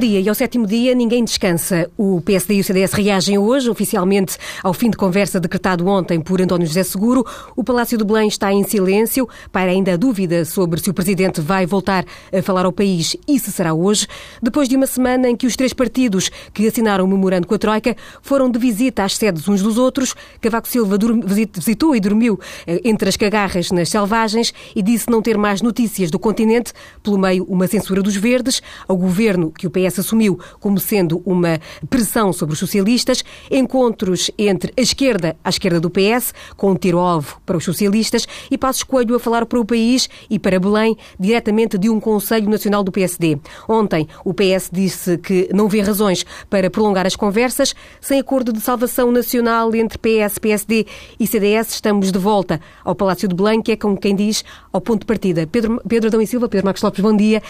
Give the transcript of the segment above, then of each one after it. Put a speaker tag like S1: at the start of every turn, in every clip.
S1: Dia e ao sétimo dia ninguém descansa. O PSD e o CDS reagem hoje, oficialmente, ao fim de conversa decretado ontem por António José Seguro. O Palácio do Belém está em silêncio, para ainda a dúvida sobre se o Presidente vai voltar a falar ao país e se será hoje, depois de uma semana em que os três partidos que assinaram o memorando com a Troika foram de visita às sedes uns dos outros. Cavaco Silva visitou e dormiu eh, entre as cagarras nas selvagens e disse não ter mais notícias do continente, pelo meio uma censura dos verdes, ao governo que o PS assumiu como sendo uma pressão sobre os socialistas, encontros entre a esquerda à esquerda do PS, com um tiro-alvo para os socialistas, e Passos Coelho a falar para o país e para Belém, diretamente de um Conselho Nacional do PSD. Ontem, o PS disse que não vê razões para prolongar as conversas. Sem acordo de salvação nacional entre PS, PSD e CDS, estamos de volta ao Palácio de Belém, que é, como quem diz, ao ponto de partida. Pedro, Pedro Adão e Silva, Pedro Marcos Lopes, bom dia.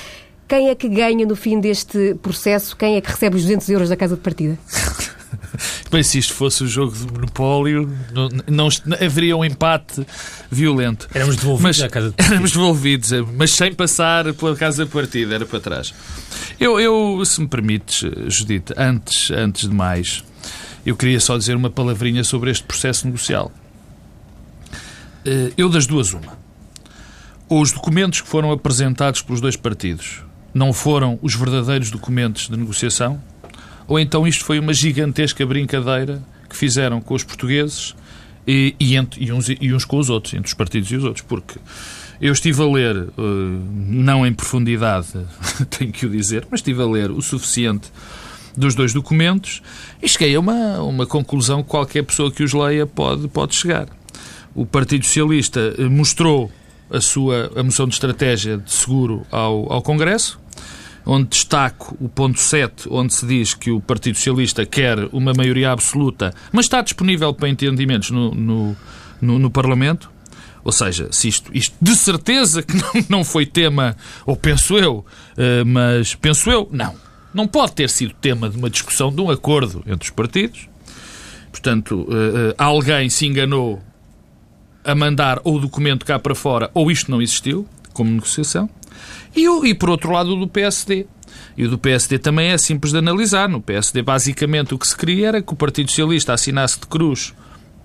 S1: Quem é que ganha no fim deste processo? Quem é que recebe os 200 euros da casa de partida?
S2: Bem, se isto fosse o um jogo de monopólio, não, não, não, haveria um empate violento.
S3: Éramos devolvidos
S2: mas,
S3: à casa de partida.
S2: Éramos devolvidos, mas sem passar pela casa de partida, era para trás. Eu, eu se me permites, Judite, antes, antes de mais, eu queria só dizer uma palavrinha sobre este processo negocial. Eh, eu das duas, uma. Ou os documentos que foram apresentados pelos dois partidos não foram os verdadeiros documentos de negociação, ou então isto foi uma gigantesca brincadeira que fizeram com os portugueses e, e, entre, e, uns, e uns com os outros, entre os partidos e os outros, porque eu estive a ler, uh, não em profundidade, tenho que o dizer, mas estive a ler o suficiente dos dois documentos e cheguei a uma, uma conclusão que qualquer pessoa que os leia pode, pode chegar. O Partido Socialista eh, mostrou a sua a moção de estratégia de seguro ao, ao Congresso, onde destaco o ponto 7, onde se diz que o Partido Socialista quer uma maioria absoluta, mas está disponível para entendimentos no, no, no, no Parlamento. Ou seja, se isto, isto de certeza que não, não foi tema, ou penso eu, eh, mas penso eu, não. Não pode ter sido tema de uma discussão, de um acordo entre os partidos. Portanto, eh, eh, alguém se enganou a mandar ou o documento cá para fora ou isto não existiu como negociação. E, o, e por outro lado o do PSD. E o do PSD também é simples de analisar. No PSD, basicamente, o que se queria era que o Partido Socialista assinasse de cruz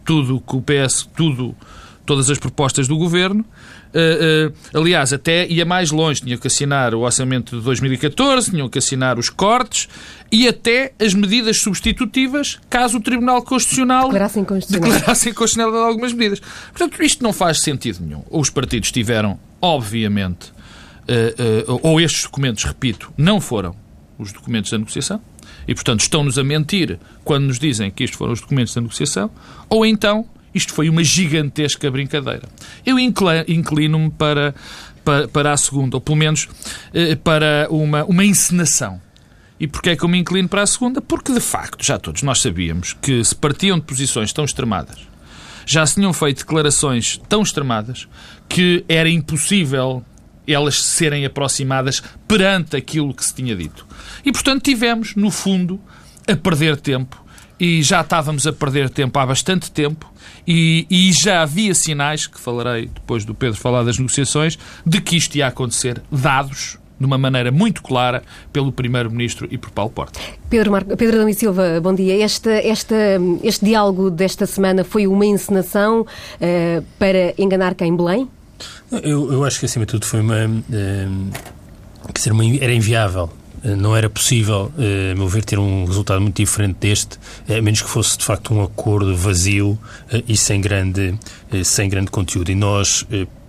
S2: tudo que o PS, tudo, todas as propostas do governo. Uh, uh, aliás, até ia mais longe. Tinham que assinar o orçamento de 2014, tinham que assinar os cortes e até as medidas substitutivas, caso o Tribunal Constitucional
S1: declarasse inconstitucional.
S2: declarasse inconstitucional algumas medidas. Portanto, isto não faz sentido nenhum. Os partidos tiveram, obviamente, ou estes documentos, repito, não foram os documentos da negociação, e, portanto, estão-nos a mentir quando nos dizem que estes foram os documentos da negociação, ou então isto foi uma gigantesca brincadeira. Eu inclino-me para, para, para a segunda, ou pelo menos uh, para uma, uma encenação. E porquê é que eu me inclino para a segunda? Porque, de facto, já todos nós sabíamos que se partiam de posições tão extremadas, já se tinham feito declarações tão extremadas, que era impossível elas serem aproximadas perante aquilo que se tinha dito. E, portanto, tivemos, no fundo, a perder tempo. E já estávamos a perder tempo há bastante tempo. E, e, já havia sinais, que falarei depois do Pedro falar das negociações, de que isto ia acontecer, dados de uma maneira muito clara pelo Primeiro-Ministro e por Paulo Porta.
S1: Pedro, Mar... Pedro Adão e Silva, bom dia. Este, este diálogo desta semana foi uma encenação uh, para enganar quem? Belém?
S3: Eu, eu acho que, acima de tudo, foi uma. Uh, dizer, uma, era inviável não era possível, a meu ver, ter um resultado muito diferente deste, a menos que fosse de facto um acordo vazio e sem grande, sem grande conteúdo. E nós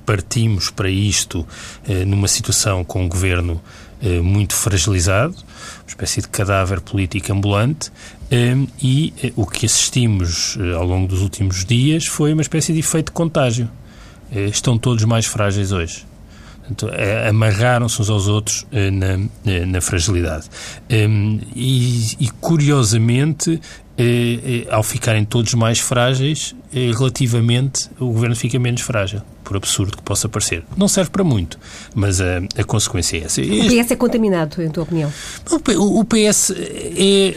S3: partimos para isto numa situação com um governo muito fragilizado, uma espécie de cadáver político ambulante, e o que assistimos ao longo dos últimos dias foi uma espécie de efeito de contágio. Estão todos mais frágeis hoje. Amarraram-se uns aos outros na, na fragilidade. E, e curiosamente, ao ficarem todos mais frágeis, relativamente, o governo fica menos frágil. Por absurdo que possa parecer. Não serve para muito, mas a, a consequência é essa.
S1: O PS é contaminado, em tua opinião?
S3: O, o PS é,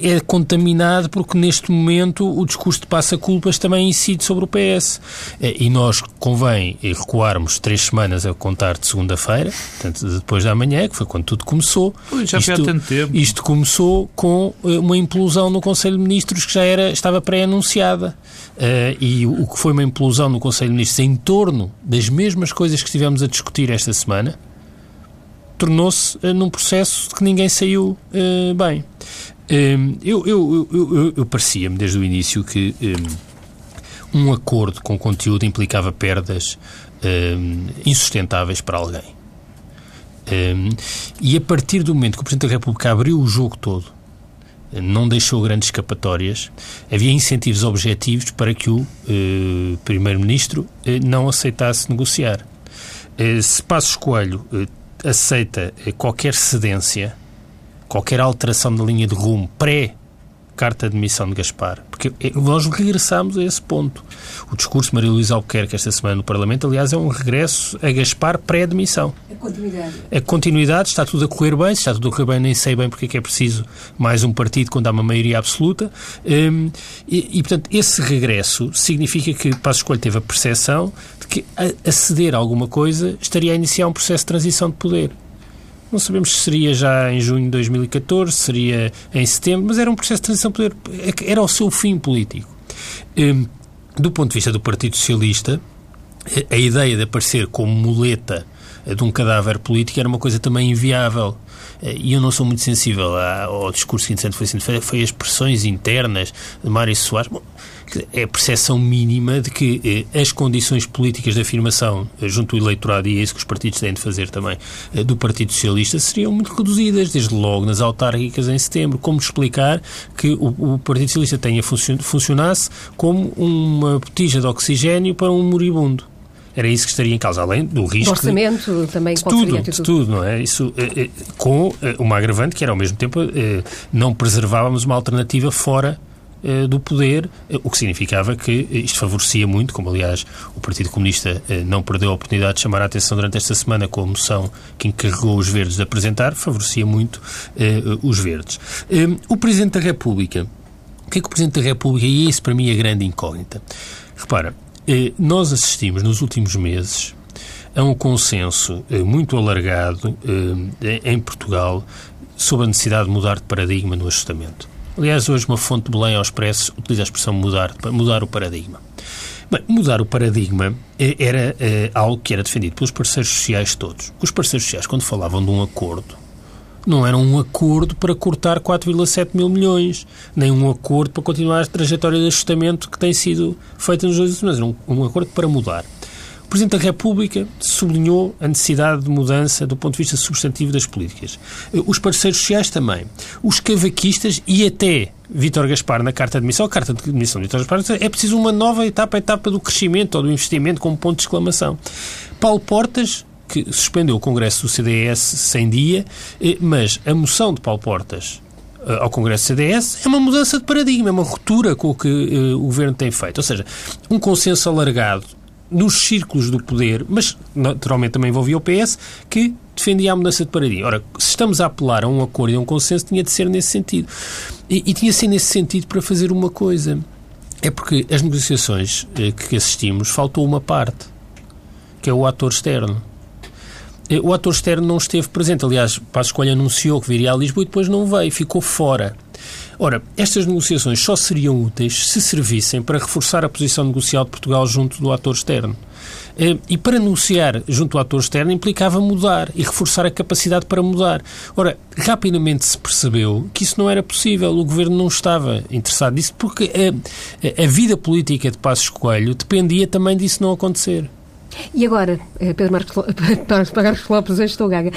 S3: é, é, contaminado porque neste momento o discurso de passa-culpas também incide sobre o PS. É, e nós convém recuarmos três semanas a contar de segunda-feira, portanto depois da manhã, que foi quando tudo começou.
S2: Ui, já isto, há tanto tempo.
S3: Isto começou com eh, uma implosão no Conselho de Ministros que já era, estava pré-anunciada. Uh, e o que foi uma implosão no Conselho de Ministros em torno das mesmas coisas que estivemos a discutir esta semana, tornou-se uh, num processo de que ninguém saiu uh, bem. eu, eu, eu, eu parecia-me desde o início que um acordo com conteúdo implicava perdas insustentáveis para alguém. e a partir do momento que o Presidente da República abriu o jogo todo não deixou grandes escapatórias. Havia incentivos objetivos para que o eh, Primeiro-Ministro eh, não aceitasse negociar. Eh, se Passos Coelho eh, aceita eh, qualquer cedência, qualquer alteração da linha de rumo pré carta de demissão de Gaspar. Porque nós regressámos a esse ponto. O discurso de Maria Luísa Albuquerque esta semana no Parlamento, aliás, é um regresso a Gaspar pré-demissão.
S1: A continuidade.
S3: A continuidade, está tudo a correr bem, se está tudo a correr bem, nem sei bem porque é que é preciso mais um partido quando há uma maioria absoluta. Um, e, e, portanto, esse regresso significa que Passos Coelho teve a percepção de que aceder a alguma coisa estaria a iniciar um processo de transição de poder. Não sabemos se seria já em junho de 2014, seria em setembro, mas era um processo de transição de poder, era o seu fim político. Hum, do ponto de vista do Partido Socialista, a ideia de aparecer como muleta de um cadáver político era uma coisa também inviável. E eu não sou muito sensível ao discurso que, foi, foi as pressões internas de Mário Soares. Bom, é a percepção mínima de que eh, as condições políticas de afirmação eh, junto ao eleitorado, e é isso que os partidos têm de fazer também, eh, do Partido Socialista, seriam muito reduzidas, desde logo nas autárquicas em setembro. Como explicar que o, o Partido Socialista tenha funcion, funcionasse como uma botija de oxigênio para um moribundo? Era isso que estaria em causa, além do risco.
S1: Do orçamento
S3: de,
S1: também,
S3: de tudo, de tudo, não é? Isso, eh, com eh, uma agravante que era ao mesmo tempo eh, não preservávamos uma alternativa fora eh, do poder, eh, o que significava que isto favorecia muito, como aliás o Partido Comunista eh, não perdeu a oportunidade de chamar a atenção durante esta semana com a moção que encarregou os verdes de apresentar, favorecia muito os verdes. O Presidente da República, o que é que o Presidente da República, e isso para mim é grande incógnita. Repara, nós assistimos nos últimos meses a um consenso muito alargado em Portugal sobre a necessidade de mudar de paradigma no ajustamento. Aliás, hoje uma fonte de Belém ao Expresso utiliza a expressão mudar, mudar o paradigma. Bem, mudar o paradigma eh, era é, algo que era defendido pelos parceiros sociais todos. Os parceiros sociais, quando falavam de um acordo, não era um acordo para cortar 4,7 mil milhões, nem um acordo para continuar a trajetória de ajustamento que tem sido feita nos dois anos. Era um, um acordo para mudar. Presidente da República sublinhou a necessidade de mudança do ponto de vista substantivo das políticas. Os parceiros sociais também. Os cavaquistas e até Vítor Gaspar na carta de admissão, a carta de admissão de Vítor Gaspar, é preciso uma nova etapa, a etapa do crescimento ou do investimento como ponto de exclamação. Paulo Portas que suspendeu o Congresso do CDS sem dia, eh, mas a moção de Paulo Portas eh, ao Congresso do CDS é uma mudança de paradigma, é uma ruptura com o que o Governo tem feito. Ou seja, um consenso alargado nos círculos do poder, mas naturalmente também envolvia o PS, que defendia a mudança de paradigma. Ora, se estamos a apelar a um acordo e a um consenso, tinha de ser nesse sentido. E, e tinha de ser nesse sentido para fazer uma coisa. É porque as negociações eh, que assistimos faltou uma parte, que é o ator externo. Eh, o ator externo não esteve presente. Aliás, Passos Coelho anunciou que viria a Lisboa e depois não veio, ficou fora. Ora, estas negociações só seriam úteis se servissem para reforçar a posição negocial de Portugal junto do ator externo. Eh, e para negociar junto ao ator externo implicava mudar e reforçar a capacidade para mudar. Ora, rapidamente se percebeu que isso não era possível. O governo não estava interessado nisso porque a, a vida política de Passos Coelho dependia também disso não acontecer.
S1: E agora, eh, Pedro Marcos, Marcos Lopes, hoje estou gaga.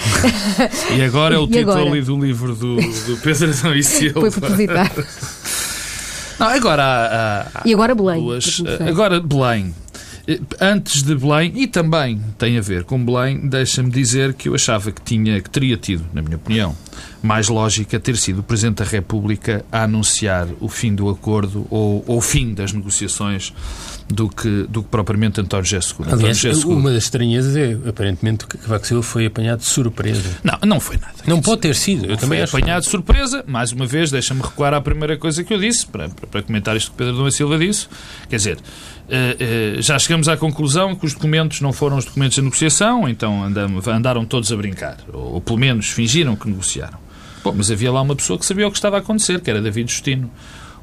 S2: E agora é o título agora? ali do livro do, do Pedro Adão e Silva.
S1: Foi propositado.
S2: Não, agora há, há,
S1: E agora Belém.
S2: Duas, agora Belém. Eh, antes de Belém, e também tem a ver com Belém, deixa-me dizer que eu achava que, tinha, que teria tido, na minha opinião, mais lógica ter sido o Presidente da República a anunciar o fim do acordo ou, ou o fim das negociações do que, do que propriamente António José Seguro.
S3: Aliás,
S2: José
S3: Seguro. uma das estranhezas é, aparentemente, que Cavaco Silva foi apanhado de surpresa.
S2: Não, não foi nada.
S3: Não pode ter sido. Eu também acho.
S2: apanhado de surpresa. Mais uma vez, deixa-me recuar à primeira coisa que eu disse, para, para comentar isto que Pedro Dom Silva disse. Quer dizer, Uh, uh, já chegamos à conclusão que os documentos não foram os documentos de negociação, então andam, andaram todos a brincar, ou, ou, pelo menos fingiram que negociaram. Bom, mas havia lá uma pessoa que sabia o que estava a acontecer, que era David Justino.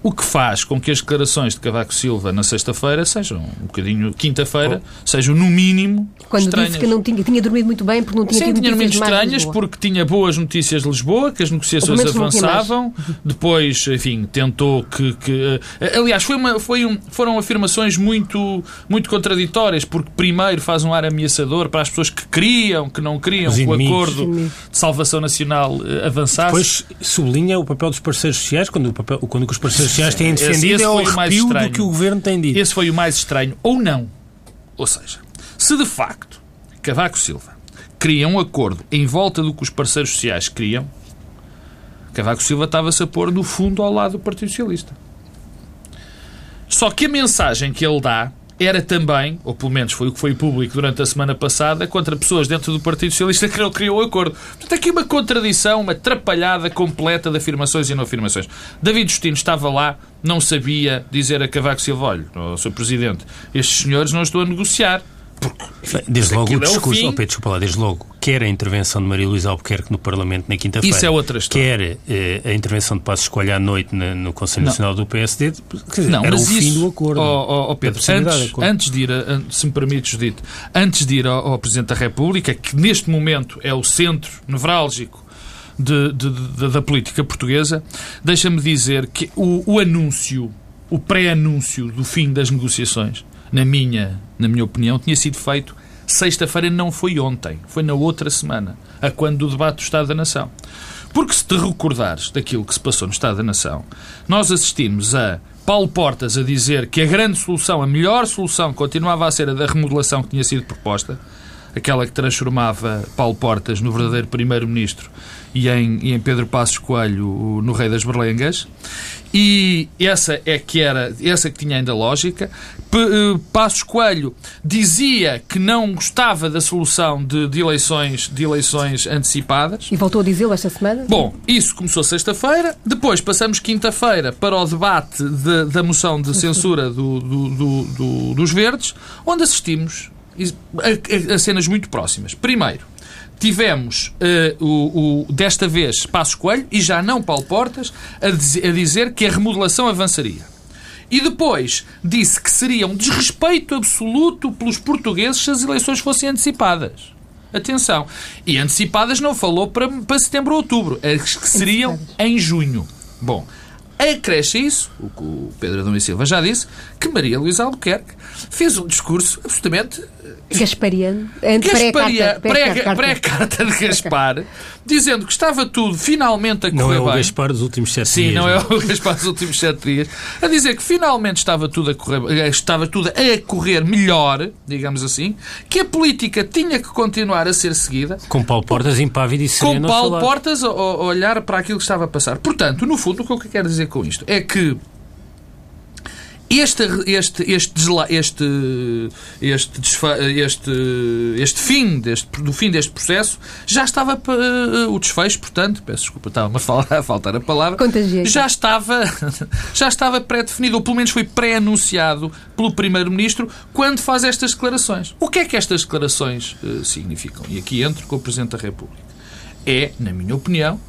S2: O que faz com que as declarações de Cavaco Silva na sexta-feira sejam um bocadinho, quinta-feira, oh. sejam no mínimo
S1: Quando
S2: estranhas.
S1: disse que não tinha, tinha dormido muito bem porque não tinha
S2: Sim,
S1: tido
S2: tinha dormido estranhas
S1: de
S2: porque tinha boas notícias de Lisboa, que as negociações avançavam. Depois, enfim, tentou que. que uh, aliás, foi uma, foi um, foram afirmações muito, muito contraditórias, porque primeiro faz um ar ameaçador para as pessoas que queriam, que não queriam que o acordo de salvação nacional uh, avançasse.
S3: Depois sublinha o papel dos parceiros sociais, quando, o papel, quando os parceiros sociais têm defendido esse, esse é o mais estranho. do que o Governo tem dito.
S2: Esse foi o mais estranho, ou não. Ou seja, se de facto Cavaco Silva cria um acordo em volta do que os parceiros sociais queriam, Cavaco Silva estava-se a pôr no fundo ao lado do Partido Socialista. Só que a mensagem que ele dá era também, ou pelo menos foi o que foi público durante a semana passada, contra pessoas dentro do Partido Socialista que não criou o acordo. Portanto, aqui uma contradição, uma atrapalhada completa de afirmações e não afirmações. David Justino estava lá, não sabia dizer a Cavaco Silva, olha, Sr. Presidente, estes senhores não estão a negociar.
S3: Porque, desde logo o discurso, é o oh, Pedro, desculpa lá, desde logo, quer a intervenção de Maria Luísa Albuquerque no Parlamento na quinta-feira,
S2: Isso é outra história.
S3: quer eh, a intervenção de Passos Escolha à noite na, no Conselho não. Nacional do PSD, dizer, não, era o fim do acordo.
S2: Oh, oh, Pedro, antes, antes, de ir, a, se me permites, Judito, antes de ir ao, ao, Presidente da República, que neste momento é o centro nevrálgico de, de, de, da política portuguesa, deixa-me dizer que o, o anúncio, o pré-anúncio do fim das negociações, na minha, na minha opinião, tinha sido feito sexta-feira, não foi ontem, foi na outra semana, a quando do debate do Estado da Nação. Porque se te recordares daquilo que se passou no Estado da Nação, nós assistimos a Paulo Portas a dizer que a grande solução, a melhor solução, continuava a ser a da remodelação que tinha sido proposta, aquela que transformava Paulo Portas no verdadeiro primeiro-ministro e em, e em Pedro Passos Coelho no Rei das Berlengas. E essa é que era, essa que tinha ainda lógica. Eh, Passos Coelho dizia que não gostava da solução de, de, eleições, de eleições antecipadas.
S1: E voltou a dizê-lo esta semana?
S2: Bom, isso começou sexta-feira. Depois passamos quinta-feira para o debate de, da moção de censura do, do, do, dos Verdes, onde assistimos a, a, a cenas muito próximas. Primeiro, tivemos uh, o, o, desta vez Passos Coelho e já não Paulo Portas a, dizer, a dizer que a remodelação avançaria. E depois disse que seria um desrespeito absoluto pelos portugueses se as eleições fossem antecipadas. Atenção. E antecipadas não falou para, para setembro ou outubro, as que seriam em junho. Bom, acresce isso, o que o Pedro Adão e Silva já disse, que Maria Luísa Albuquerque fez um discurso absolutamente
S1: Gaspariano.
S2: Pré-carta de Gaspar, dizendo que estava tudo finalmente a correr
S3: não é
S2: bem.
S3: o Gaspar dos últimos sete
S2: Sim,
S3: dias.
S2: Sim, não, não, é o Gaspar dos últimos sete dias. A dizer que finalmente estava tudo a correr, estava tudo a correr melhor, digamos assim, que a política tinha que continuar a ser seguida.
S3: Com Paulo Portas impávido e sereno
S2: Com Paulo Portas a, a olhar para aquilo que estava a passar. Portanto, no fundo, o que eu quero dizer com isto é que este, este, este, este, este, este, este fim deste, do fim deste processo já estava uh, o desfecho, portanto, peço desculpa, estava a, a faltar a palavra,
S1: Contagiei.
S2: já estava, já estava pré-definido, ou pelo menos foi pré-anunciado pelo Primeiro-Ministro quando faz estas declarações. O que é que estas declarações uh, significam? E aqui entro com o Presidente da República. É, na minha opinião,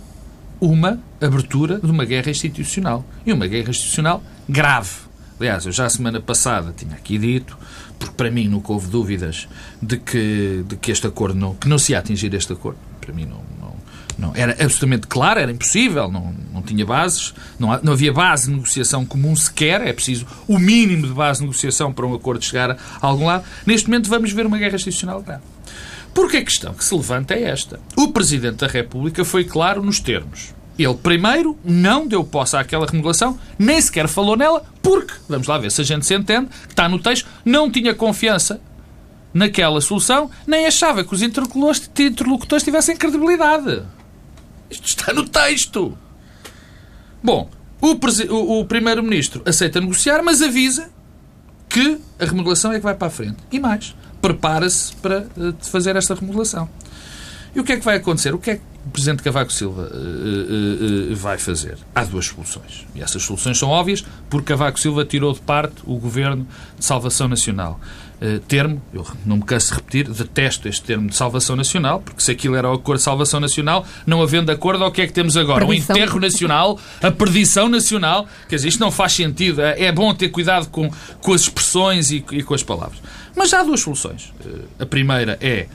S2: uma abertura de uma guerra institucional. E uma guerra institucional grave Aliás, eu já a semana passada tinha aqui dito, porque para mim nunca houve dúvidas de que, de que este acordo não, que não se ia atingir este acordo. Para mim não, não, não era absolutamente claro, era impossível, não, não tinha bases, não, não havia base de negociação comum sequer, é preciso o mínimo de base de negociação para um acordo chegar a algum lado. Neste momento vamos ver uma guerra institucional grave. Porque a questão que se levanta é esta. O Presidente da República foi claro nos termos Ele, primeiro, não deu posse àquela remodelação, nem sequer falou nela, porque, vamos lá ver se a gente se entende, está no texto, não tinha confiança naquela solução, nem achava que os interlocutores tivessem credibilidade. Isto está no texto. Bom, o, o, o Primeiro-Ministro aceita negociar, mas avisa que a remodelação é que vai para a frente. E mais, prepara-se para uh, fazer esta remodelação. E o que é que vai acontecer? O que é que o Presidente Cavaco Silva uh, uh, vai fazer? Há duas soluções. E essas soluções são óbvias, porque Cavaco Silva tirou de parte o Governo de Salvação Nacional. Uh, termo, eu não me canso de repetir, detesto este termo de salvação nacional, porque se aquilo era o acordo de salvação nacional, não havendo acordo, o que é que temos agora?
S1: Perdição.
S2: O enterro nacional, a perdição nacional. Quer dizer, isto não faz sentido. É, é bom ter cuidado com, com as expressões e, e com as palavras. Mas há duas soluções. A primeira é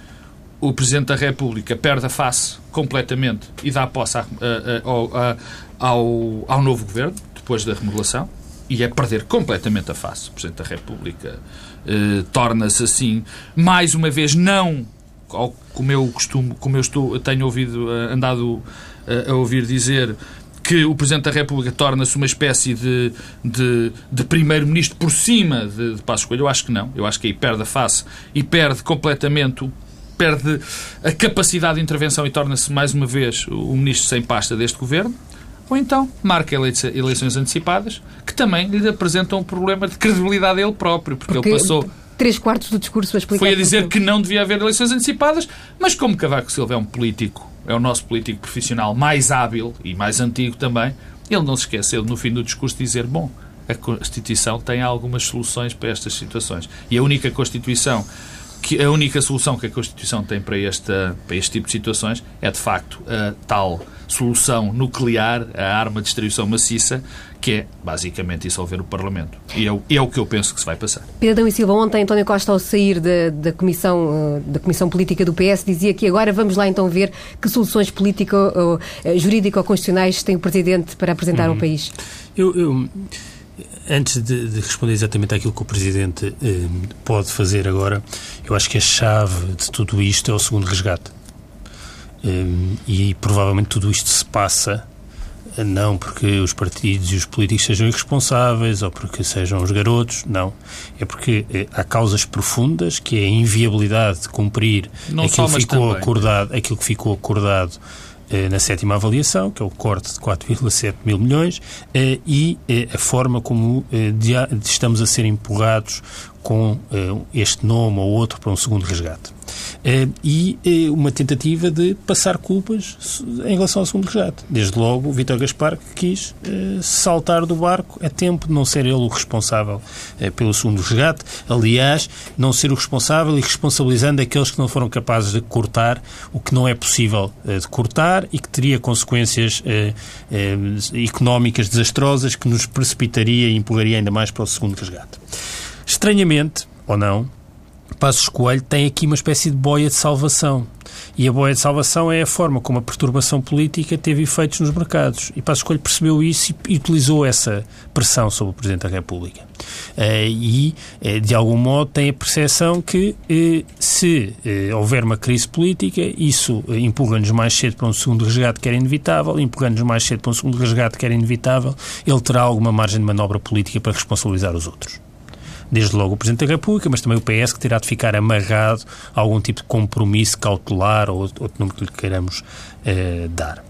S2: o Presidente da República perde a face completamente e dá posse a, a, a, ao, ao novo governo, depois da remodelação, e é perder completamente a face. O Presidente da República eh, torna-se assim, mais uma vez, não como eu costumo, como eu estou, tenho ouvido, eh, andado a ouvir dizer, que o Presidente da República torna-se uma espécie de, de, de primeiro-ministro por cima de, de Passos Coelho. Eu acho que não. Eu acho que aí perde a face e perde completamente perde a capacidade de intervenção e torna-se, mais uma vez, o ministro sem pasta deste governo, ou então marca eleições antecipadas, que também lhe apresentam um problema de credibilidade a ele próprio, porque, porque ele passou.
S1: Três quartos do discurso a explicar.
S2: Foi a dizer que não devia haver eleições antecipadas, mas como Cavaco Silva é um político, é o nosso político profissional mais hábil e mais antigo também, ele não se esqueceu, no fim do discurso, de dizer: bom, a Constituição tem algumas soluções para estas situações. E a única Constituição que a única solução que a Constituição tem para, esta, para este tipo de situações é, de facto, a tal solução nuclear, a arma de destruição maciça, que é, basicamente, dissolver o Parlamento. E é, é o que eu penso que se vai passar.
S1: Pedro e Silva, ontem António Costa, ao sair da, da, comissão, da Comissão Política do PS, dizia que agora vamos lá então ver que soluções político, eh, jurídico-constitucionais tem o Presidente para apresentar uhum. ao país.
S3: Eu... eu antes de, de, responder exatamente àquilo que o Presidente eh, pode fazer agora, eu acho que a chave de tudo isto é o segundo resgate. Eh, e provavelmente tudo isto se passa eh, não porque os partidos e os políticos sejam irresponsáveis ou porque sejam os garotos, não. É porque eh, há causas profundas que é a inviabilidade de cumprir
S2: não
S3: aquilo,
S2: só,
S3: ficou
S2: também.
S3: acordado, aquilo que ficou acordado na sétima avaliação, que é o corte de 4,7 mil milhões, eh, e eh, a forma como estamos a ser empurrados com este nome ou outro para um segundo resgate. Eh, e eh, uma tentativa de passar culpas em relação ao segundo resgate. Desde logo, Vítor Gaspar quis eh, saltar do barco a tempo de não ser ele o responsável pelo segundo resgate. Aliás, não ser o responsável e responsabilizando aqueles que não foram capazes de cortar o que não é possível de cortar e que teria consequências económicas desastrosas que nos precipitaria e empurraria ainda mais para o segundo resgate. Estranhamente, ou não, Passos Coelho tem aqui uma espécie de boia de salvação. E a boia de salvação é a forma como a perturbação política teve efeitos nos mercados. E Passos Coelho percebeu isso e utilizou essa pressão sobre o Presidente da República. Uh, e, uh, de algum modo, tem a percepção que uh, se houver uma crise política, isso empurra-nos mais cedo para um segundo resgate que era inevitável, empurra-nos mais cedo para um segundo resgate que era inevitável, ele terá alguma margem de manobra política para responsabilizar os outros desde logo o Presidente da República, mas também o PS, que terá de ficar amarrado a algum tipo de compromisso cautelar ou outro número que lhe queiramos eh, dar.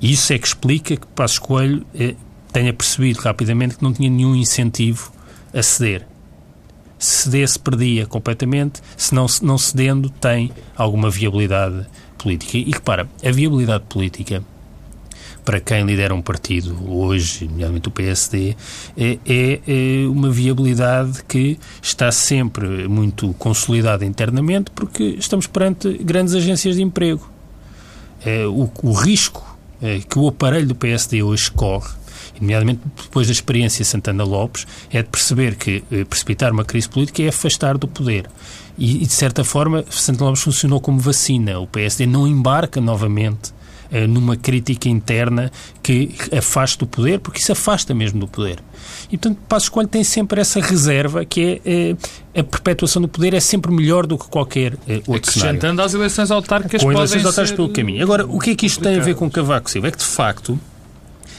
S3: Isso é que explica que Passos Coelho eh, tenha percebido rapidamente que não tinha nenhum incentivo a ceder. Se cedesse, perdia completamente, se não, não cedendo, tem alguma viabilidade política. E repara, a viabilidade política para quem lidera um partido hoje, nomeadamente o PSD, é, é, é, uma viabilidade que está sempre muito consolidada internamente porque estamos perante grandes agências de emprego. É, o, o risco é, que o aparelho do PSD hoje corre nomeadamente depois da experiência Santana Lopes, é de perceber que eh, precipitar uma crise política é afastar do poder. E, e, de certa forma, Santana Lopes funcionou como vacina. O PSD não embarca novamente numa crítica interna que afaste o poder, porque isso afasta mesmo do poder. E, portanto, Passos Coelho tem sempre essa reserva que é eh, a perpetuação do poder é sempre melhor do que qualquer eh, outro
S2: Acrescentando
S3: cenário.
S2: às eleições autárquicas
S3: Com eleições autárquicas pelo caminho. Agora, o que é que isto tem a ver com Cavaco Silva? É que, de facto,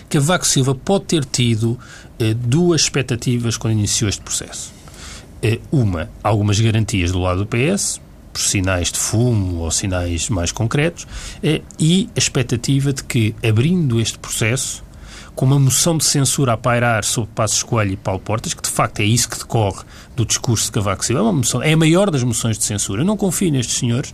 S3: Cavaco Silva pode ter tido eh, duas expectativas quando iniciou este processo. Eh, uma, algumas garantias do lado do PS, por sinais de fumo ou sinais mais concretos, eh, e a expectativa de que, abrindo este processo, com uma moção de censura a pairar sobre Passos Coelho e Paulo Portas, que de facto é isso que decorre do discurso de Cavaco Silva, é, uma moção, é a maior das moções de censura. Eu não confio nestes senhores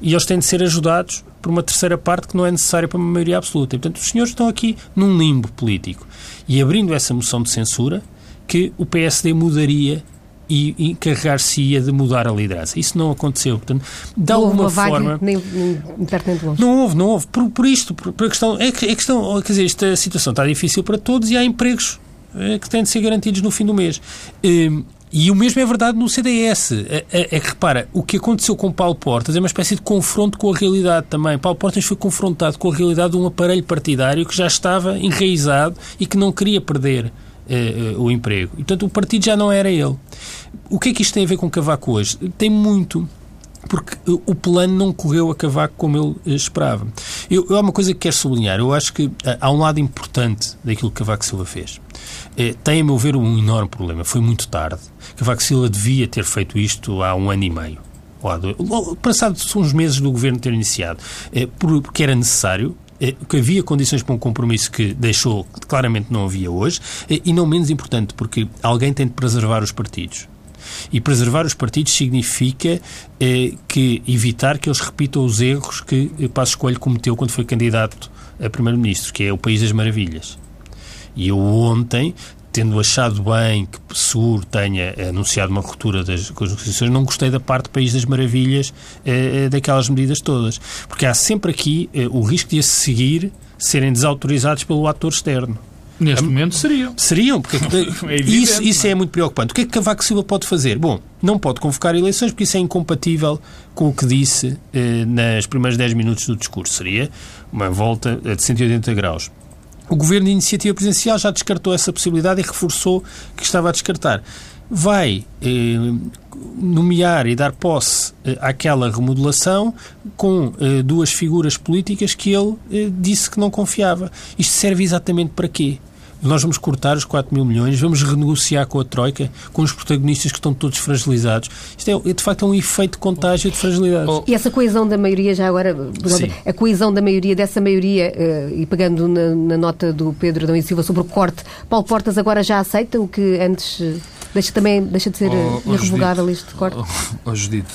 S3: e eles têm de ser ajudados por uma terceira parte que não é necessária para uma maioria absoluta. E, portanto, os senhores estão aqui num limbo político. E abrindo essa moção de censura, que o PSD mudaria e encarregar-se-ia de mudar a liderança. Isso não aconteceu. Portanto, de
S1: não
S3: alguma forma.
S1: Nem, nem, nem longe.
S3: Não houve, não houve. Por, por isto, por, por a questão. É, é questão, quer dizer, esta situação está difícil para todos e há empregos é, que têm de ser garantidos no fim do mês. Hum, e o mesmo é verdade no CDS. É, que, repara, o que aconteceu com Paulo Portas é uma espécie de confronto com a realidade também. Paulo Portas foi confrontado com a realidade de um aparelho partidário que já estava enraizado e que não queria perder eh, o emprego. E, portanto, o partido já não era ele. O que é que isto tem a ver com Cavaco hoje? Tem muito porque o plano não correu a cavaco como ele eh, esperava. Eu, há uma coisa que quero sublinhar. Eu acho que eh, há um lado importante daquilo que Cavaco Silva fez. Tem, a meu ver, um enorme problema. Foi muito tarde. Cavaco Silva devia ter feito isto há um ano e meio. Passados uns meses do governo ter iniciado. Porque era necessário que havia condições para um compromisso que deixou, que claramente não havia hoje, e não menos importante, porque alguém tem de preservar os partidos. E preservar os partidos significa eh, que evitar que eles repitam os erros que Passos Coelho cometeu quando foi candidato a Primeiro-Ministro, que é o País das Maravilhas. E eu ontem, tendo achado bem que Seguro tenha anunciado uma ruptura das, com as negociações, não gostei da parte do País das Maravilhas eh, daquelas medidas todas. Porque há sempre aqui eh, o risco de a seguir serem desautorizados pelo ator externo.
S2: Neste momento seriam.
S3: Seriam, porque é evidente, isso, isso é? é muito preocupante. O que é que Cavaco Silva pode fazer? Bom, não pode convocar eleições porque isso é incompatível com o que disse eh, nas primeiros 10 minutos do discurso. Seria uma volta de 180 graus. O Governo de Iniciativa Presidencial já descartou essa possibilidade e reforçou que estava a descartar. Vai eh, nomear e dar posse eh, àquela remodelação com eh, duas figuras políticas que ele eh, disse que não confiava. Isto serve exatamente para quê? Nós vamos cortar os 4 mil milhões, vamos renegociar com a Troika, com os protagonistas que estão todos fragilizados. Isto é, de facto, é um efeito de contágio de fragilidade.
S1: E essa coesão da maioria, já agora, Sim. a coesão da maioria, dessa maioria, uh, e pegando na, na, nota do Pedro Dão e Silva sobre o corte, Paulo Portas agora já aceita o que antes. Uh, deixa, também deixa de ser oh, oh irrevogável Judite, este corte?
S2: Oh, oh, Judite,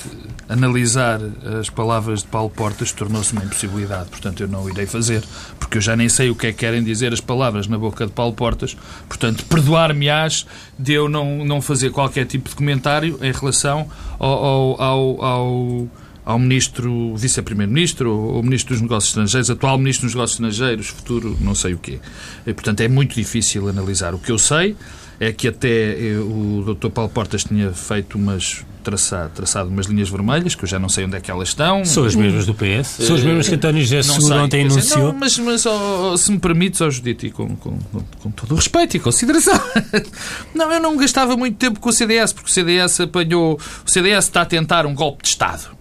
S2: analisar as palavras de Paulo Portas tornou-se uma impossibilidade, portanto eu não o irei fazer, porque eu já nem sei o que é que querem dizer as palavras na boca de Paulo Portas, portanto perdoar-me-ás de eu não, não fazer qualquer tipo de comentário em relação ao, ao, ao ao ministro, vice-primeiro-ministro ou ministro dos negócios estrangeiros, atual ministro dos negócios estrangeiros, futuro não sei o quê. E, portanto, é muito difícil analisar. O que eu sei é que até eh, o Dr. Paulo Portas tinha feito umas traçado, traçado umas linhas vermelhas, que eu já não sei onde é que elas estão.
S3: São as mesmas do PS? São as mesmas que António José Seguro ontem anunciou?
S2: Não, mas, mas oh, se me permites, oh, Judite, e com, com, com, todo o respeito e consideração, não, eu não gastava muito tempo com o CDS, porque o CDS apanhou... O CDS está a tentar um golpe de Estado.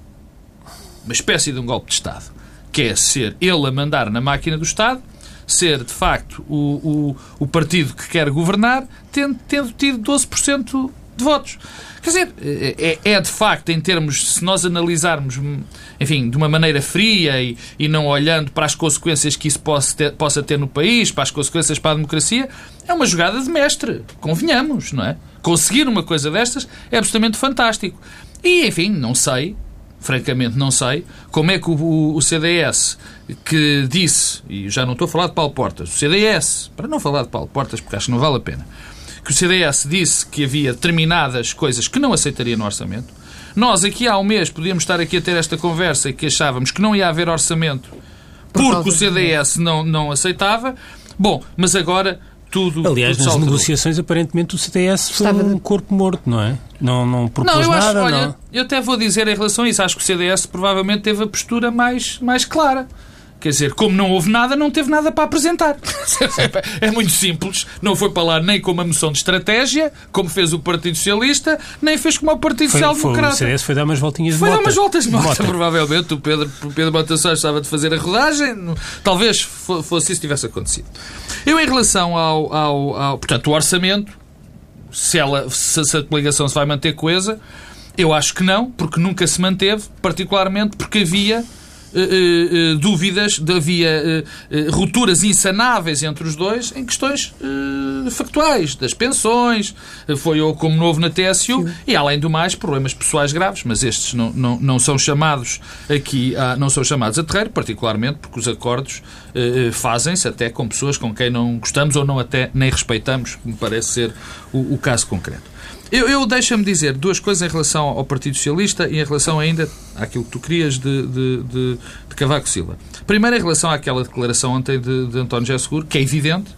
S2: Uma espécie de um golpe de Estado. Que é ser ele a mandar na máquina do Estado ser, de facto, o, o, o partido que quer governar, tendo, tendo tido 12% de votos. Quer dizer, é, é, é, de facto, em termos, se nós analisarmos, enfim, de uma maneira fria e, e não olhando para as consequências que isso possa ter, possa ter no país, para as consequências para a democracia, é uma jogada de mestre. Convenhamos, não é? Conseguir uma coisa destas é absolutamente fantástico. E, enfim, não sei, francamente não sei, como é que o, o, CDS, que disse, e já não estou a falar de Paulo Portas, o CDS, para não falar de Paulo Portas, porque acho que não vale a pena, que o CDS disse que havia determinadas coisas que não aceitaria no orçamento. Nós aqui há um mês podíamos estar aqui a ter esta conversa e que achávamos que não ia haver orçamento porque o CDS não, não aceitava. Bom, mas agora tudo.
S3: Aliás,
S2: tudo
S3: nas negociações, aparentemente o CDS foi Estava... um corpo morto, não é? Não, não propôs
S2: não, eu
S3: acho,
S2: nada. Olha,
S3: não.
S2: eu até vou dizer em relação a isso, acho que o CDS provavelmente teve a postura mais, mais clara. Quer dizer, como não houve nada, não teve nada para apresentar. É muito simples. Não foi para lá nem com uma moção de estratégia, como fez o Partido Socialista, nem fez como o Partido
S3: Foi,
S2: Social
S3: foi, o
S2: Democrata.
S3: CDS foi dar umas voltinhas de
S2: Foi dar umas voltas de
S3: Mota.
S2: provavelmente. O Pedro, o Pedro estava de fazer a rodagem. Talvez fo- fosse isso que tivesse acontecido. Eu, em relação ao, ao, ao- portanto, o orçamento, se, ela, se, se a coligação se vai manter coesa, eu acho que não, porque nunca se manteve, particularmente porque havia eh, eh, eh, dúvidas, de- havia rupturas insanáveis entre os dois em questões factuais, das pensões, foi ou como novo na TSU, e além do mais, problemas pessoais graves, mas estes não, não, não são chamados aqui, a, não são chamados a terreiro, particularmente porque os acordos fazem-se até com pessoas com quem não gostamos ou não até nem respeitamos, que me parece ser o, o caso concreto. Eu, eu deixa-me dizer duas coisas em relação ao Partido Socialista e em relação ainda àquilo que tu querias de, de, de, de Cavaco Silva. Primeiro, em relação àquela declaração ontem de, de António José Seguro, que é evidente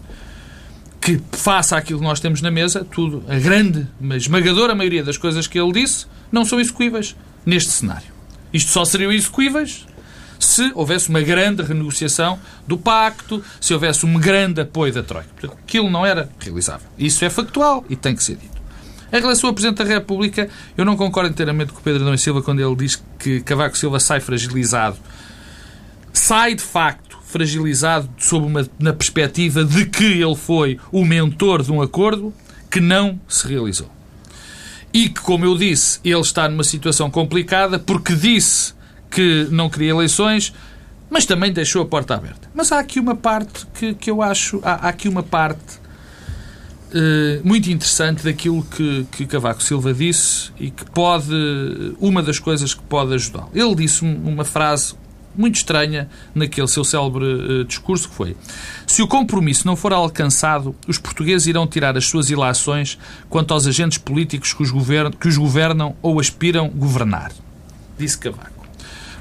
S2: que, face àquilo que nós temos na mesa, tudo, a grande, mas esmagadora maioria das coisas que ele disse, não são execuíveis neste cenário. Isto só seriam execuíveis se houvesse uma grande renegociação do pacto, se houvesse um grande apoio da Troika. Portanto, aquilo não era realizável. Isso é factual e tem que ser dito. Em relação ao Presidente da República, eu não concordo inteiramente com o Pedro Adão Silva quando ele diz que Cavaco Silva sai fragilizado. Sai, de facto, fragilizado sob uma, na perspectiva de que ele foi o mentor de um acordo que não se realizou. E que, como eu disse, ele está numa situação complicada porque disse que não queria eleições, mas também deixou a porta aberta. Mas há aqui uma parte que, que eu acho. Há, há aqui uma parte eh, muito interessante daquilo que, que Cavaco Silva disse e que pode. Uma das coisas que pode ajudá-lo. Ele disse um- uma frase muito estranha naquele seu célebre eh, discurso que foi se o compromisso não for alcançado, os portugueses irão tirar as suas ilações quanto aos agentes políticos que os, que os governam ou aspiram governar. Disse Cavaco.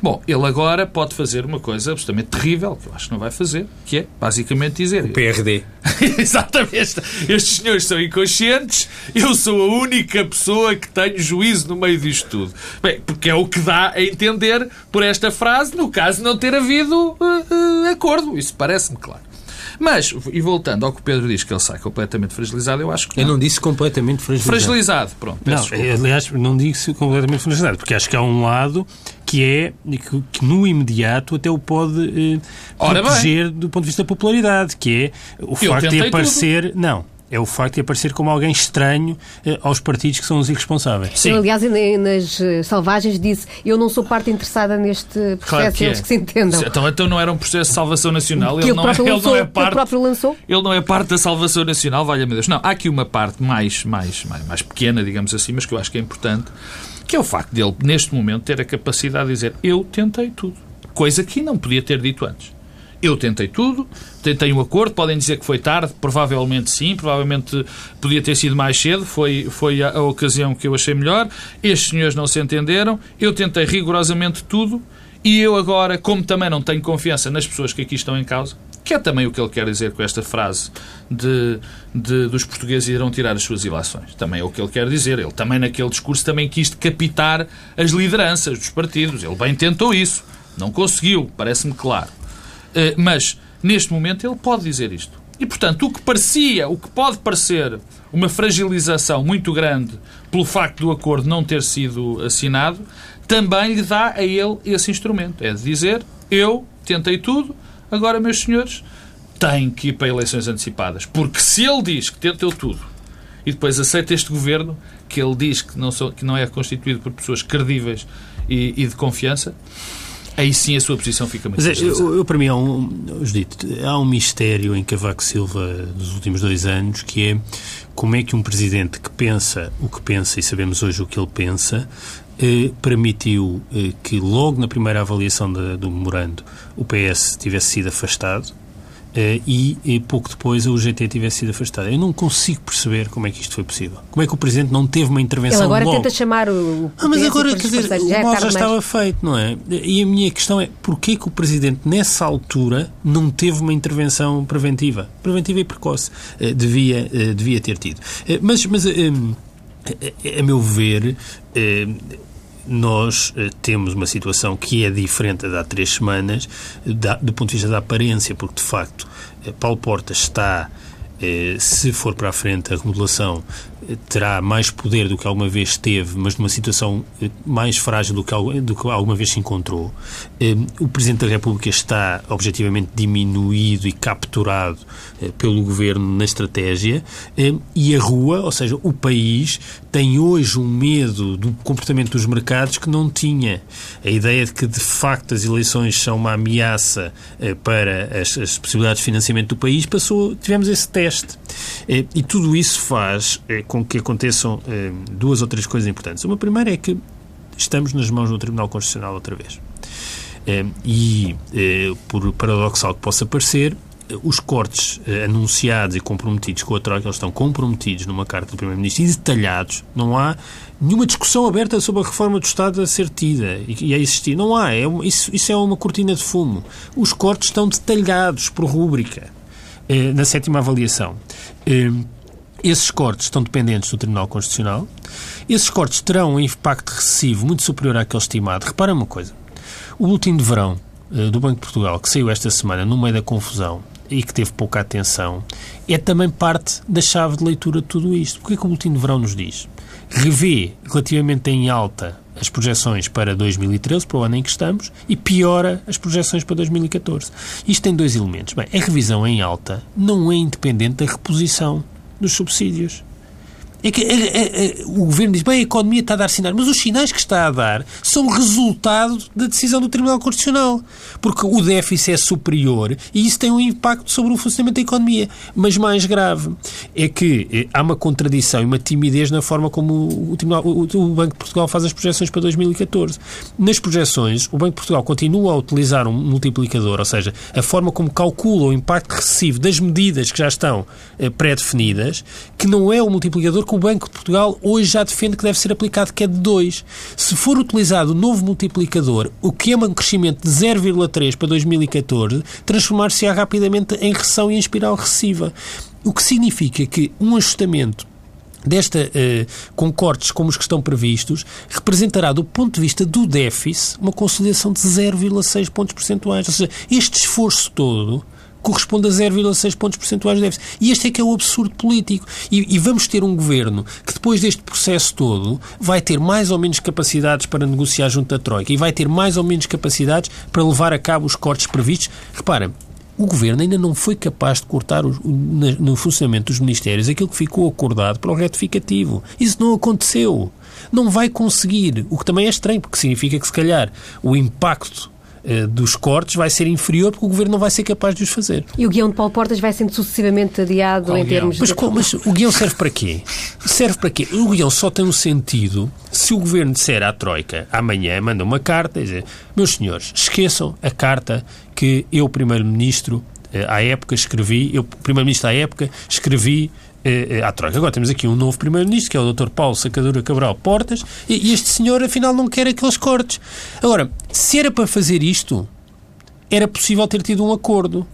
S2: Bom, ele agora pode fazer uma coisa absolutamente terrível, que eu acho que não vai fazer, que é basicamente dizer
S4: PRD.
S2: Exatamente. Estes senhores são inconscientes. Eu sou a única pessoa que tenho juízo no meio disto tudo. Bem, porque é o que dá a entender por esta frase, no caso de não ter havido eh, eh, acordo. Isso parece-me claro. Mas, e voltando ao que o Pedro diz que ele sai completamente fragilizado, eu acho que
S4: Eu
S2: não.
S4: não disse completamente fragilizado.
S2: Fragilizado, pronto.
S3: Não,
S2: desculpa.
S3: eh, aliás, não digo se completamente fragilizado, porque acho que há um lado que é que, que no imediato até o pode eh, proteger do ponto de vista da popularidade, que é o facto de aparecer. Não. É o facto de aparecer como alguém estranho eh, aos partidos que são os irresponsáveis.
S2: Sim.
S1: Ele, aliás, em- nas eh, salvagens disse eu não sou parte interessada neste processo,
S2: Claro que é.
S1: eles que se entendam.
S2: Então, então não era um processo de salvação nacional. Ele
S1: ele
S2: não, é,
S1: próprio
S2: ele
S1: lançou,
S2: não é
S1: que ele
S2: parte.
S1: próprio lançou.
S2: Ele não é parte da salvação nacional, valha-me Deus. Não, há aqui uma parte mais, mais, mais, mais pequena, digamos assim, mas que eu acho que é importante, que é o facto dele, neste momento, ter a capacidade de dizer eu tentei tudo. Coisa que não podia ter dito antes. Eu tentei tudo, tentei um acordo, podem dizer que foi tarde, provavelmente sim, provavelmente podia ter sido mais cedo, foi, foi a, a ocasião que eu achei melhor. Estes senhores não se entenderam, eu tentei rigorosamente tudo e eu agora, como também não tenho confiança nas pessoas que aqui estão em causa, que é também o que ele quer dizer com esta frase de, de- dos portugueses irão tirar as suas ilações. Também é o que ele quer dizer. Ele também naquele discurso também quis decapitar as lideranças dos partidos. Ele bem tentou isso. Não conseguiu, parece-me claro. Eh, Mas, neste momento, ele pode dizer isto. E, portanto, o que parecia, o que pode parecer uma fragilização muito grande pelo facto do acordo não ter sido assinado, também lhe dá a ele esse instrumento. É de dizer, eu tentei tudo, agora, meus senhores, têm que ir para eleições antecipadas. Porque se ele diz que tentou tudo e depois aceita este governo, que ele diz que não, sou- que não é constituído por pessoas credíveis e, e de confiança, aí sim a sua posição fica muito
S3: Mas é, eu, eu, para mim, há um, Judito, há um mistério em Cavaco Silva dos últimos dois anos que é como é que um presidente que pensa o que pensa, e sabemos hoje o que ele pensa, eh, permitiu eh, que logo na primeira avaliação da- do memorando o PS tivesse sido afastado e, e pouco depois a UGT tivesse sido afastada. Eu não consigo perceber como é que isto foi possível. Como é que o Presidente não teve uma intervenção
S1: Ele agora
S3: logo?
S1: tenta chamar o. o
S3: Ah, mas agora, quer dizer.
S1: Já é
S3: o mal já estava feito, não é? E a minha questão é, porquê que o Presidente, nessa altura, não teve uma intervenção preventiva? Preventiva e precoce. Eh, devia, eh, devia ter tido. Eh, mas, mas eh, a, meu ver, eh, nós uh, temos uma situação que é diferente da há três semanas, do ponto de vista da aparência, porque de facto Paulo Porta está se for para a frente a remodelação terá mais poder do que alguma vez teve, mas numa situação eh, mais frágil do que, do que alguma vez se encontrou. Eh, o Presidente da República está objetivamente diminuído e capturado eh, pelo Governo na estratégia e a rua, ou seja, o país, tem hoje um medo do comportamento dos mercados que não tinha. A ideia de que, de facto, as eleições são uma ameaça para as, as possibilidades de financiamento do país, passou, tivemos esse teste. E tudo isso faz com com que aconteçam eh, duas ou três coisas importantes. Uma primeira é que estamos nas mãos do Tribunal Constitucional outra vez. Eh, e, eh, por paradoxal que possa parecer, os cortes eh, anunciados e comprometidos com a Troika, eles estão comprometidos numa carta do Primeiro-Ministro e detalhados. Não há nenhuma discussão aberta sobre a reforma do Estado a ser tida e, a existir. Não há. É isso, isso é uma cortina de fumo. Os cortes estão detalhados por rúbrica eh, na sétima avaliação. Eh, esses cortes estão dependentes do Tribunal Constitucional. Esses cortes terão um impacto recessivo muito superior àquele estimado. Repara uma coisa. O boletim de verão uh, do Banco de Portugal, que saiu esta semana no meio da confusão e que teve pouca atenção, é também parte da chave de leitura de tudo isto. O que é que o boletim de verão nos diz? Revê relativamente em alta as projeções para 2013, para o ano em que estamos, e piora as projeções para 2014. Isto tem dois elementos. Bem, a revisão em alta não é independente da reposição dos subsídios. É que é, é, o governo diz, bem, a economia está a dar sinais, mas os sinais que está a dar são resultado da decisão do Tribunal Constitucional. Porque o déficit é superior e isso tem um impacto sobre o funcionamento da economia. Mas mais grave é que eh, há uma contradição e uma timidez na forma como o, Tribunal, o, o Banco de Portugal faz as projeções para 2014. Nas projeções, o Banco de Portugal continua a utilizar um multiplicador, ou seja, a forma como calcula o impacto recessivo das medidas que já estão eh, pré-definidas, que não é o multiplicador que o Banco de Portugal hoje já defende que deve ser aplicado, que é de 2. Se for utilizado o novo multiplicador, o que é um crescimento de 0,3 para 2014, transformar-se-á rapidamente em recessão e em espiral recessiva. O que significa que um ajustamento desta, uh, com cortes como os que estão previstos, representará, do ponto de vista do déficit, uma consolidação de 0,6 pontos percentuais. Ou seja, este esforço todo corresponde a 0,6 pontos percentuais de déficit. E este é que é o absurdo político. E, e, vamos ter um governo que, depois deste processo todo, vai ter mais ou menos capacidades para negociar junto à Troika e vai ter mais ou menos capacidades para levar a cabo os cortes previstos. Repara, o Governo ainda não foi capaz de cortar no funcionamento dos Ministérios aquilo que ficou acordado para o retificativo. Isso não aconteceu. Não vai conseguir, o que também é estranho, porque significa que, se calhar, o impacto dos cortes vai ser inferior porque o Governo não vai ser capaz de os fazer.
S1: E o guião de Paulo Portas vai sendo sucessivamente adiado Qual em guião? termos
S3: mas, de... Mas o guião serve para quê? Serve para quê? O guião só tem um sentido se o Governo disser à Troika amanhã, manda uma carta e dizer meus senhores, esqueçam a carta que eu, Primeiro-Ministro, eh, à época escrevi, eu, Primeiro-Ministro à época, escrevi é, é, à Troika. Agora temos aqui um novo Primeiro-Ministro, que é o Dr. Paulo Sacadura Cabral Portas, e este senhor, afinal, não quer aqueles cortes. Agora, se era para fazer isto, era possível ter tido um acordo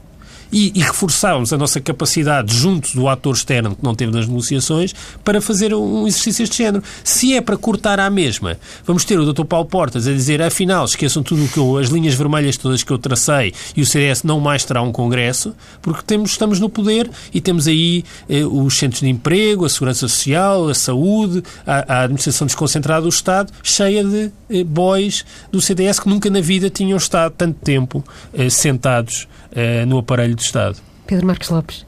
S3: e, e reforçávamos a nossa capacidade junto do ator externo que não teve nas negociações para fazer um exercício deste género. Se é para cortar à mesma, vamos ter o Dr. Paulo Portas a dizer, afinal, esqueçam tudo o que eu, as linhas vermelhas todas que eu tracei e o CDS não mais terá um congresso, porque temos, estamos no poder e temos aí eh, os centros de emprego, a segurança social, a saúde, a, a administração desconcentrada do Estado, cheia de eh, boys do CDS que nunca na vida tinham estado tanto tempo eh, sentados eh, no aparelho do Estado.
S1: Pedro Marcos Lopes.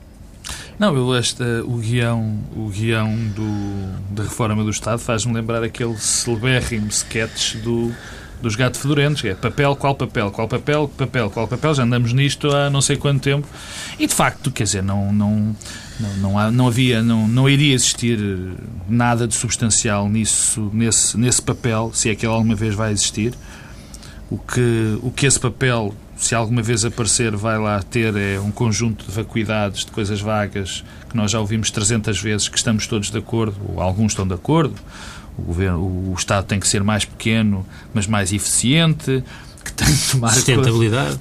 S2: Não, eu, este, o guião, o guião do, da reforma do Estado faz-me lembrar aquele celebérrimo sketch do, dos gatos fedorentos, é papel, qual papel, qual papel, papel, qual papel, já andamos nisto há não sei quanto tempo. E de facto, quer dizer, não, não, não, não, há, não havia, não, não iria existir nada de substancial nisso, nesse, nesse papel, se é que ele alguma vez vai existir. O que, o que esse papel se alguma vez aparecer, vai lá ter é um conjunto de vacuidades, de coisas vagas, que nós já ouvimos 300 vezes, que estamos todos de acordo, ou alguns estão de acordo. O, governo, o Estado tem que ser mais pequeno, mas mais eficiente. Que tem de tomar
S3: sustentabilidade,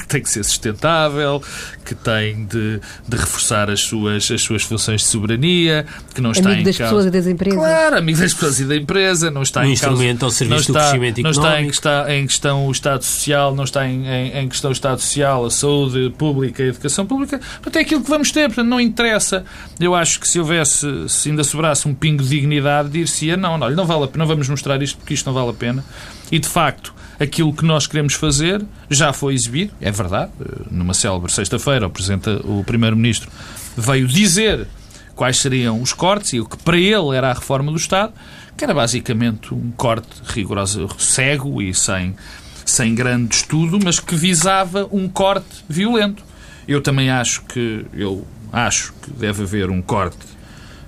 S2: que tem que ser sustentável, que tem de, de, reforçar as suas, as suas funções de soberania, que não está
S1: amigo
S2: em
S1: das
S2: causa...
S1: pessoas e das empresas.
S2: Claro, amigo das pessoas e da empresa, não está
S3: um
S2: em
S3: instrumento
S2: causa,
S3: ao serviço
S2: não
S3: do
S2: está,
S3: crescimento
S2: não
S3: económico.
S2: está em, está em questão o Estado Social, não está em, em, em, questão o Estado Social, a saúde pública, a educação pública, portanto é aquilo que vamos ter, portanto não interessa. Eu acho que se houvesse, se ainda sobrasse um pingo de dignidade, dir-se-ia, não, não, não vale a pena, não vamos mostrar isto porque isto não vale a pena. E de facto, aquilo que nós queremos fazer já foi exibido, é verdade. Numa célebre sexta-feira, o, o Primeiro-Ministro veio dizer quais seriam os cortes e o que para ele era a reforma do Estado, que era basicamente um corte rigoroso, cego e sem, sem grande estudo, mas que visava um corte violento. Eu também acho que eu acho que deve haver um corte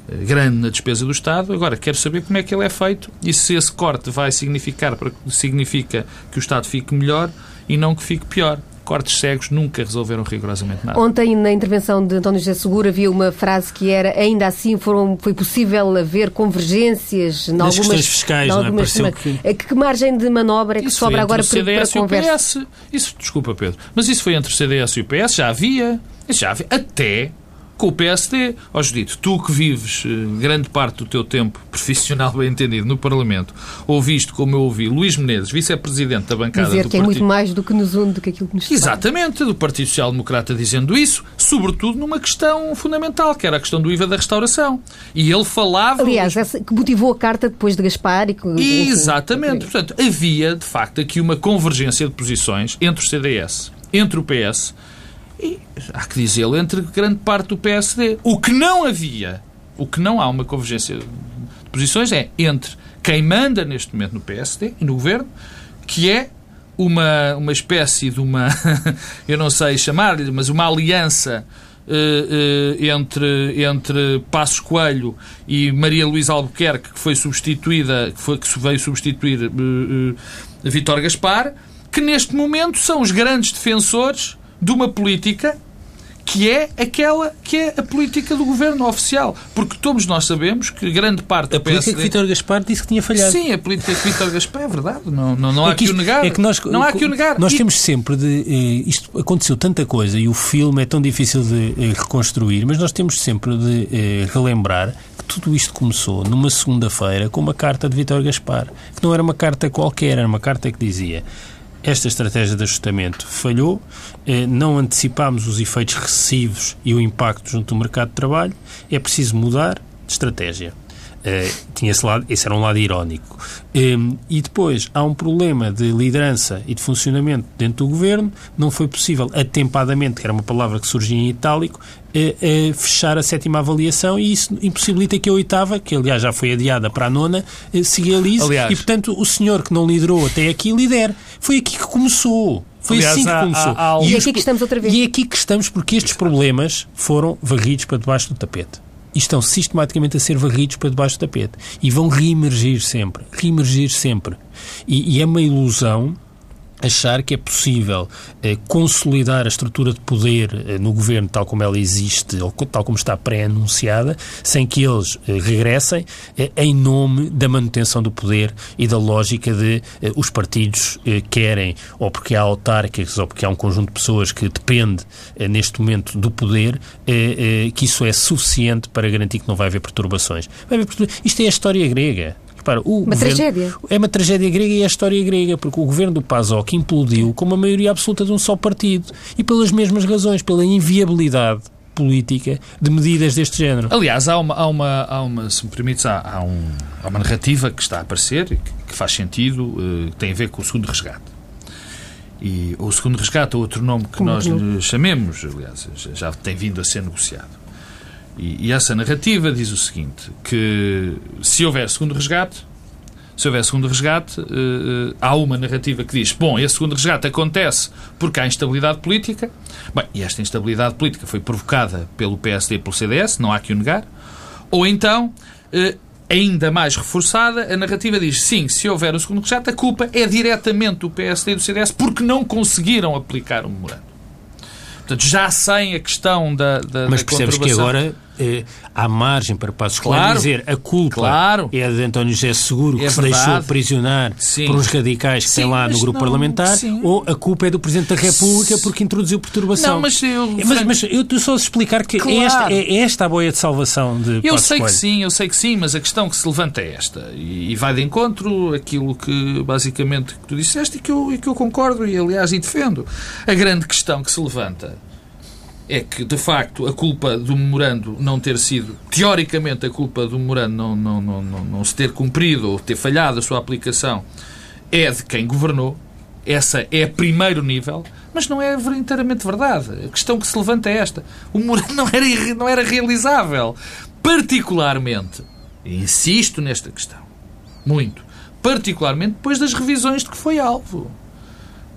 S2: grande na despesa do Estado. Agora, quero saber como é que ele é feito e se esse corte vai significar significa que o Estado fique melhor e não que fique pior. Cortes cegos nunca resolveram rigorosamente nada.
S1: Ontem, na intervenção de António José Seguro, havia uma frase que era ainda assim foram, foi possível haver convergências em
S3: Nas
S1: algumas...
S3: fiscais,
S1: algumas
S3: não é? que...
S1: que margem de manobra é que
S2: isso
S1: sobra agora
S2: para,
S1: para, para
S2: CDS
S1: conversa?
S2: E o PS. Isso, desculpa, Pedro, mas isso foi entre o CDS e o PS, já havia. Já havia. Até com o PSD. Ó oh, Judito, tu que vives uh, grande parte do teu tempo profissional, bem entendido, no Parlamento, ouviste, como eu ouvi, Luís Menezes, vice-presidente da bancada
S1: Dizer
S2: do
S1: que é
S2: Partido...
S1: muito mais do que nos une, do que aquilo que nos
S2: Exatamente, do Partido Social Democrata dizendo isso, sobretudo numa questão fundamental, que era a questão do IVA da restauração. E ele falava...
S1: Aliás, essa que motivou a carta depois de Gaspar e... Que,
S2: Exatamente. Portanto, havia, de facto, aqui uma convergência de posições entre o CDS, entre o PS e, há que dizê-lo, entre grande parte do PSD. O que não havia, o que não há uma convergência de posições é entre quem manda neste momento no PSD e no governo, que é uma, uma espécie de uma, eu não sei chamar-lhe, mas uma aliança uh, uh, entre, entre Passos Coelho e Maria Luísa Albuquerque, que foi substituída, que, foi, que veio substituir uh, Vítor Gaspar, que neste momento são os grandes defensores de uma política que é aquela que é a política do governo oficial. Porque todos nós sabemos que grande parte
S3: da A política PSD... que Vítor Gaspar disse que tinha falhado.
S2: Sim, a política que Vítor Gaspar é verdade. Não, não, não há é que, isto, o negar.
S3: É que nós,
S2: não há que o negar.
S3: Nós temos sempre de... Eh, isto aconteceu tanta coisa e o filme é tão difícil de eh, reconstruir, mas nós temos sempre de eh, relembrar que tudo isto começou numa segunda-feira com uma carta de Vítor Gaspar, que não era uma carta qualquer, era uma carta que dizia esta estratégia de ajustamento falhou, eh, não antecipámos os efeitos recessivos e o impacto junto do mercado de trabalho, é preciso mudar de estratégia. Uh, tinha esse, lado, esse era um lado irónico. Um, e depois há um problema de liderança e de funcionamento dentro do governo. Não foi possível, atempadamente, que era uma palavra que surgia em itálico, uh, uh, fechar a sétima avaliação e isso impossibilita que a oitava, que aliás já foi adiada para a nona, se realize. Aliás, e portanto o senhor que não liderou até aqui lidera. Foi aqui que começou. Foi
S2: Aliás,
S3: assim que começou.
S1: Há, há, há... E, e é aqui que estamos outra vez.
S3: E é aqui que estamos porque estes problemas foram varridos para debaixo do tapete e estão sistematicamente a ser varridos para debaixo do tapete. E vão reemergir sempre. Reemergir sempre. E, e é uma ilusão achar que é possível eh, consolidar a estrutura de poder eh, no governo tal como ela existe, ou tal como está pré-anunciada, sem que eles eh, regressem eh, em nome da manutenção do poder e da lógica de eh, os partidos eh, querem, ou porque há autárquicas, ou porque há um conjunto de pessoas que depende neste momento do poder, que isso é suficiente para garantir que não vai haver perturbações. Vai haver perturbações. Isto é a história grega.
S1: Repara, o uma governo, tragédia.
S3: É uma tragédia grega e é a história grega, porque o governo do PASOK implodiu com uma maioria absoluta de um só partido. E pelas mesmas razões, pela inviabilidade política de medidas deste género.
S2: Aliás, há uma, há uma, há uma se me permites, há, há, um, há uma narrativa que está a aparecer e que, que faz sentido, uh, que tem a ver com o segundo resgate. E o segundo resgate, outro nome que Como nós lhe chamemos, aliás, já tem vindo a ser negociado. E, e, essa narrativa diz o seguinte: que se houver segundo resgate, se houver segundo resgate, uh, uh, há uma narrativa que diz: bom, esse segundo resgate acontece porque há instabilidade política. Bem, e esta instabilidade política foi provocada pelo PSD e pelo CDS, não há que o negar. Ou então, uh, ainda mais reforçada, a narrativa diz: sim, se houver o segundo resgate, a culpa é diretamente do PSD e do CDS porque não conseguiram aplicar o memorando. Portanto, já sem a questão da, da
S3: Mas
S2: da
S3: percebes que agora eh, há margem para Passos claro, dizer a culpa claro. é de António José Seguro, que é se verdade. deixou aprisionar sim. por uns radicais que sim, tem lá no grupo não, parlamentar, sim. ou a culpa é do Presidente da República porque introduziu perturbação.
S2: Não, mas eu...
S3: Mas, mas eu estou só a explicar que claro. esta, é esta a boia de salvação de
S2: Eu
S3: Passos
S2: sei
S3: Coelho.
S2: que sim, eu sei que sim, mas a questão que se levanta é esta, e, e vai de encontro aquilo que, basicamente, que tu disseste e que eu, e que eu concordo e, aliás, e defendo. A grande questão que se levanta é que, de facto, a culpa do memorando não ter sido, teoricamente, a culpa do memorando não, não, não, não, não se ter cumprido ou ter falhado a sua aplicação é de quem governou. Essa é primeiro nível, mas não é inteiramente verdade. A questão que se levanta é esta. O memorando não era, não era realizável. Particularmente, insisto nesta questão, muito, particularmente depois das revisões de que foi alvo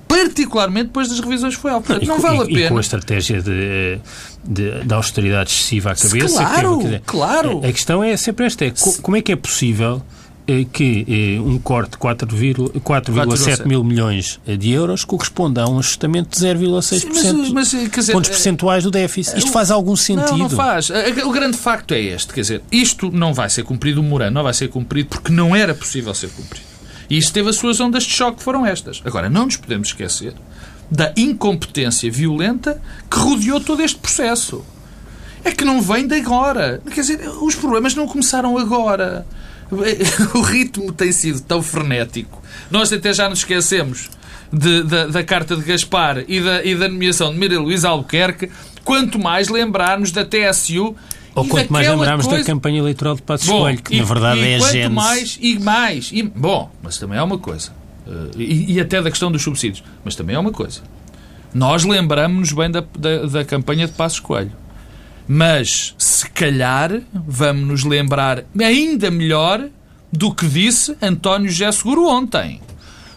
S2: particularmente depois das revisões foi alto. Portanto, não, não vale a pena.
S3: E com a estratégia de, de, de austeridade excessiva à cabeça.
S2: Claro, que, claro.
S3: A, a, questão é sempre esta: é, como é que é possível eh, que eh, um corte de 4,7 mil milhões de euros corresponda a um ajustamento de 0,6% mas, mas, dizer, pontos percentuais do déficit. Isto faz algum sentido? Não,
S2: não faz. O grande facto é este, quer dizer, isto não vai ser cumprido, o Morano não vai ser cumprido porque não era possível ser cumprido. E isso teve as suas ondas de choque, foram estas. Agora, não nos podemos esquecer da incompetência violenta que rodeou todo este processo. É que não vem de agora. Quer dizer, os problemas não começaram agora. O ritmo tem sido tão frenético. Nós até já nos esquecemos de, da, da, carta de Gaspar e da, e da nomeação de Maria Luísa Albuquerque, quanto mais lembrarmos da TSU
S3: ou e quanto mais lembrarmos coisa... da campanha eleitoral de Passos Coelho, que e, na verdade
S2: e
S3: é
S2: a
S3: gênese.
S2: mais, e mais. E, bom, mas também é uma coisa. Uh, e, e, até da questão dos subsídios. Mas também é uma coisa. Nós lembramos-nos bem da, da, da campanha de Passos Coelho. Mas, se calhar, vamos nos lembrar ainda melhor do que disse António José Seguro ontem.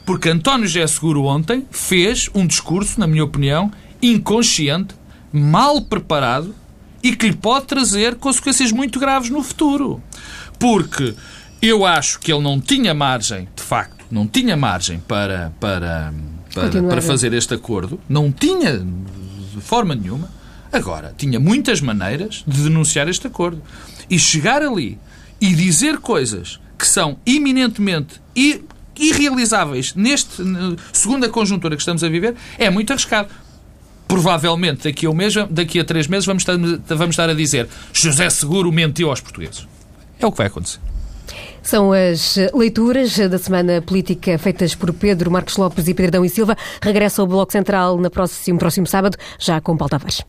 S2: Porque António José Seguro ontem fez um discurso, na minha opinião, inconsciente, mal preparado e que lhe pode trazer consequências muito graves no futuro. Porque eu acho que ele não tinha margem, de facto, não tinha margem para, para, para, para fazer este acordo, não tinha de forma nenhuma. Agora, tinha muitas maneiras de denunciar este acordo. E chegar ali e dizer coisas que são iminentemente irrealizáveis neste segunda conjuntura que estamos a viver é muito arriscado provavelmente daqui a, um mês, daqui a três meses vamos estar, vamos estar a dizer José Seguro mentiu aos portugueses. É o que vai acontecer.
S1: São as leituras da semana política feitas por Pedro Marcos Lopes e Pedro Dão e Silva. Regressa ao Bloco Central no próximo, próximo sábado, já com Paulo Tavares.